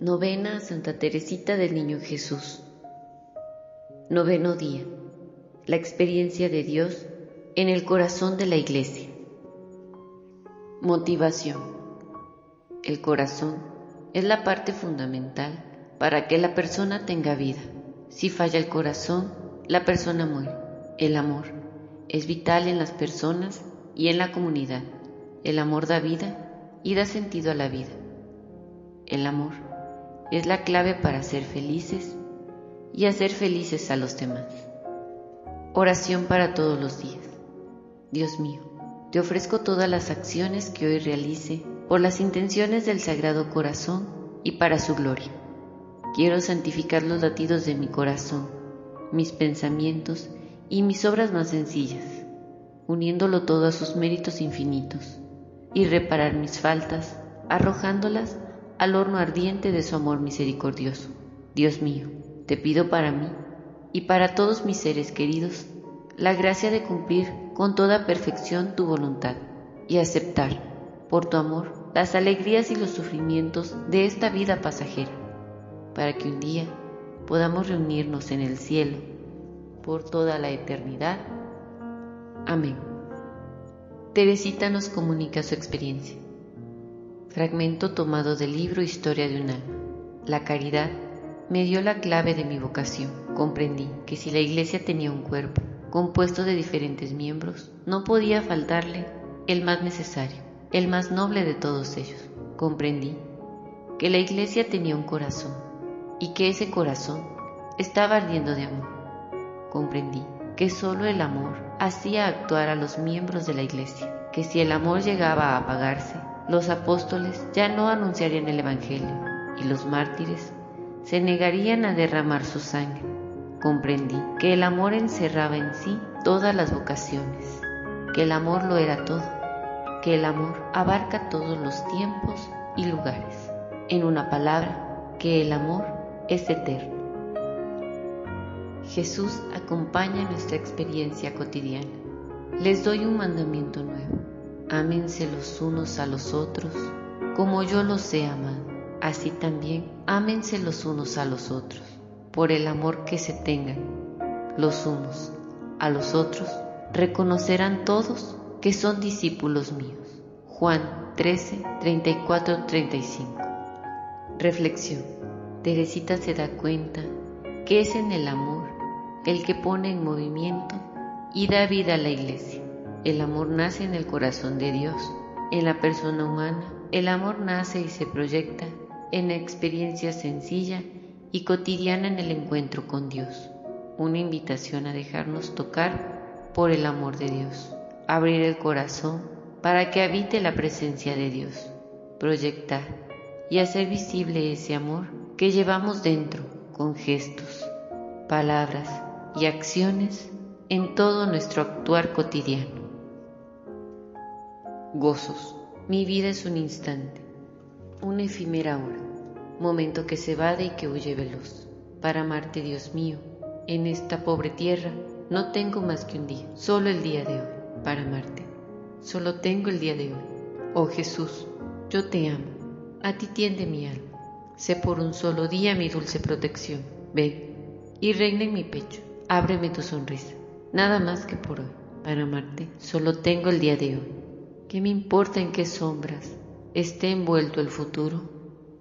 Novena Santa Teresita del Niño Jesús. Noveno día. La experiencia de Dios en el corazón de la Iglesia. Motivación. El corazón es la parte fundamental para que la persona tenga vida. Si falla el corazón, la persona muere. El amor es vital en las personas y en la comunidad. El amor da vida y da sentido a la vida. El amor es la clave para ser felices y hacer felices a los demás. Oración para todos los días. Dios mío, te ofrezco todas las acciones que hoy realice por las intenciones del Sagrado Corazón y para su gloria. Quiero santificar los latidos de mi corazón, mis pensamientos y mis obras más sencillas, uniéndolo todo a sus méritos infinitos, y reparar mis faltas, arrojándolas al horno ardiente de su amor misericordioso. Dios mío, te pido para mí y para todos mis seres queridos la gracia de cumplir con toda perfección tu voluntad y aceptar, por tu amor, las alegrías y los sufrimientos de esta vida pasajera, para que un día podamos reunirnos en el cielo por toda la eternidad. Amén. Teresita nos comunica su experiencia. Fragmento tomado del libro Historia de un alma. La caridad me dio la clave de mi vocación. Comprendí que si la iglesia tenía un cuerpo compuesto de diferentes miembros, no podía faltarle el más necesario, el más noble de todos ellos. Comprendí que la iglesia tenía un corazón y que ese corazón estaba ardiendo de amor. Comprendí que solo el amor hacía actuar a los miembros de la iglesia, que si el amor llegaba a apagarse, los apóstoles ya no anunciarían el Evangelio y los mártires se negarían a derramar su sangre. Comprendí que el amor encerraba en sí todas las vocaciones, que el amor lo era todo, que el amor abarca todos los tiempos y lugares. En una palabra, que el amor es eterno. Jesús acompaña nuestra experiencia cotidiana. Les doy un mandamiento nuevo ámense los unos a los otros, como yo los he amado. Así también ámense los unos a los otros, por el amor que se tengan los unos a los otros, reconocerán todos que son discípulos míos. Juan 13, 34, 35. Reflexión. Teresita se da cuenta que es en el amor el que pone en movimiento y da vida a la iglesia. El amor nace en el corazón de Dios, en la persona humana. El amor nace y se proyecta en la experiencia sencilla y cotidiana en el encuentro con Dios. Una invitación a dejarnos tocar por el amor de Dios. Abrir el corazón para que habite la presencia de Dios. Proyectar y hacer visible ese amor que llevamos dentro con gestos, palabras y acciones en todo nuestro actuar cotidiano. Gozos. Mi vida es un instante, una efímera hora, momento que se va y que huye veloz. Para amarte, Dios mío, en esta pobre tierra no tengo más que un día, solo el día de hoy, para amarte. Solo tengo el día de hoy. Oh Jesús, yo te amo, a ti tiende mi alma. Sé por un solo día mi dulce protección. Ven y reina en mi pecho, ábreme tu sonrisa, nada más que por hoy. Para amarte, solo tengo el día de hoy. ¿Qué me importa en qué sombras esté envuelto el futuro?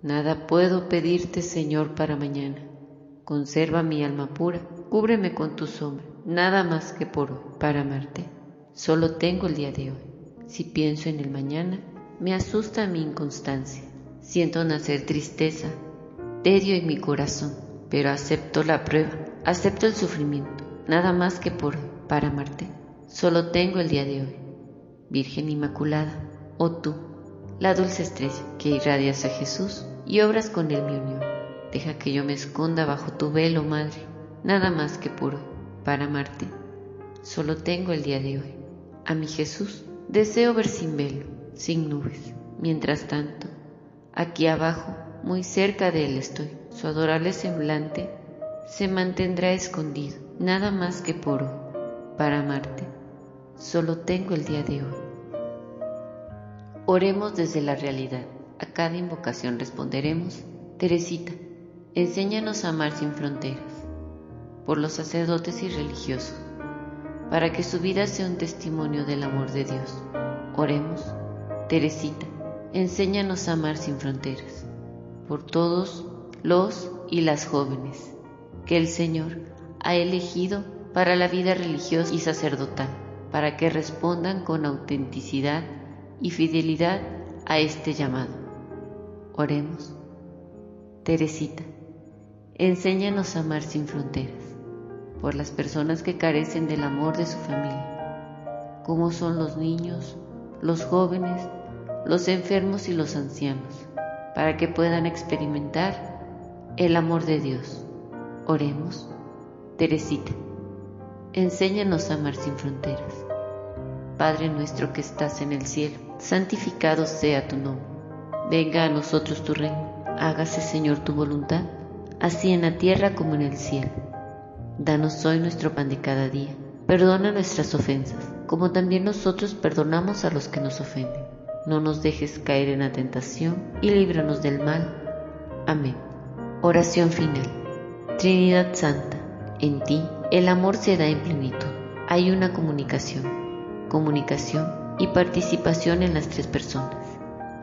Nada puedo pedirte, Señor, para mañana. Conserva mi alma pura, cúbreme con tu sombra, nada más que por hoy, para amarte. Solo tengo el día de hoy. Si pienso en el mañana, me asusta mi inconstancia. Siento nacer tristeza, tedio en mi corazón, pero acepto la prueba, acepto el sufrimiento, nada más que por hoy, para amarte. Solo tengo el día de hoy. Virgen Inmaculada, oh tú, la dulce estrella que irradias a Jesús y obras con él mi unión. Deja que yo me esconda bajo tu velo, Madre, nada más que puro, para amarte. Solo tengo el día de hoy. A mi Jesús deseo ver sin velo, sin nubes. Mientras tanto, aquí abajo, muy cerca de él estoy. Su adorable semblante se mantendrá escondido, nada más que puro, para amarte. Solo tengo el día de hoy. Oremos desde la realidad. A cada invocación responderemos, Teresita, enséñanos a amar sin fronteras. Por los sacerdotes y religiosos, para que su vida sea un testimonio del amor de Dios. Oremos. Teresita, enséñanos a amar sin fronteras. Por todos los y las jóvenes que el Señor ha elegido para la vida religiosa y sacerdotal, para que respondan con autenticidad y fidelidad a este llamado. Oremos. Teresita, enséñanos a amar sin fronteras, por las personas que carecen del amor de su familia, como son los niños, los jóvenes, los enfermos y los ancianos, para que puedan experimentar el amor de Dios. Oremos. Teresita, enséñanos a amar sin fronteras. Padre nuestro que estás en el cielo, santificado sea tu nombre. Venga a nosotros tu reino hágase Señor tu voluntad, así en la tierra como en el cielo. Danos hoy nuestro pan de cada día. Perdona nuestras ofensas, como también nosotros perdonamos a los que nos ofenden. No nos dejes caer en la tentación y líbranos del mal. Amén. Oración final. Trinidad Santa, en ti el amor se da en plenitud. Hay una comunicación, comunicación y participación en las tres personas.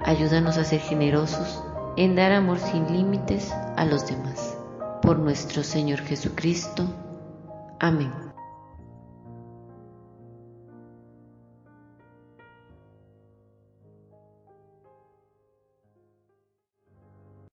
Ayúdanos a ser generosos en dar amor sin límites a los demás. Por nuestro Señor Jesucristo. Amén.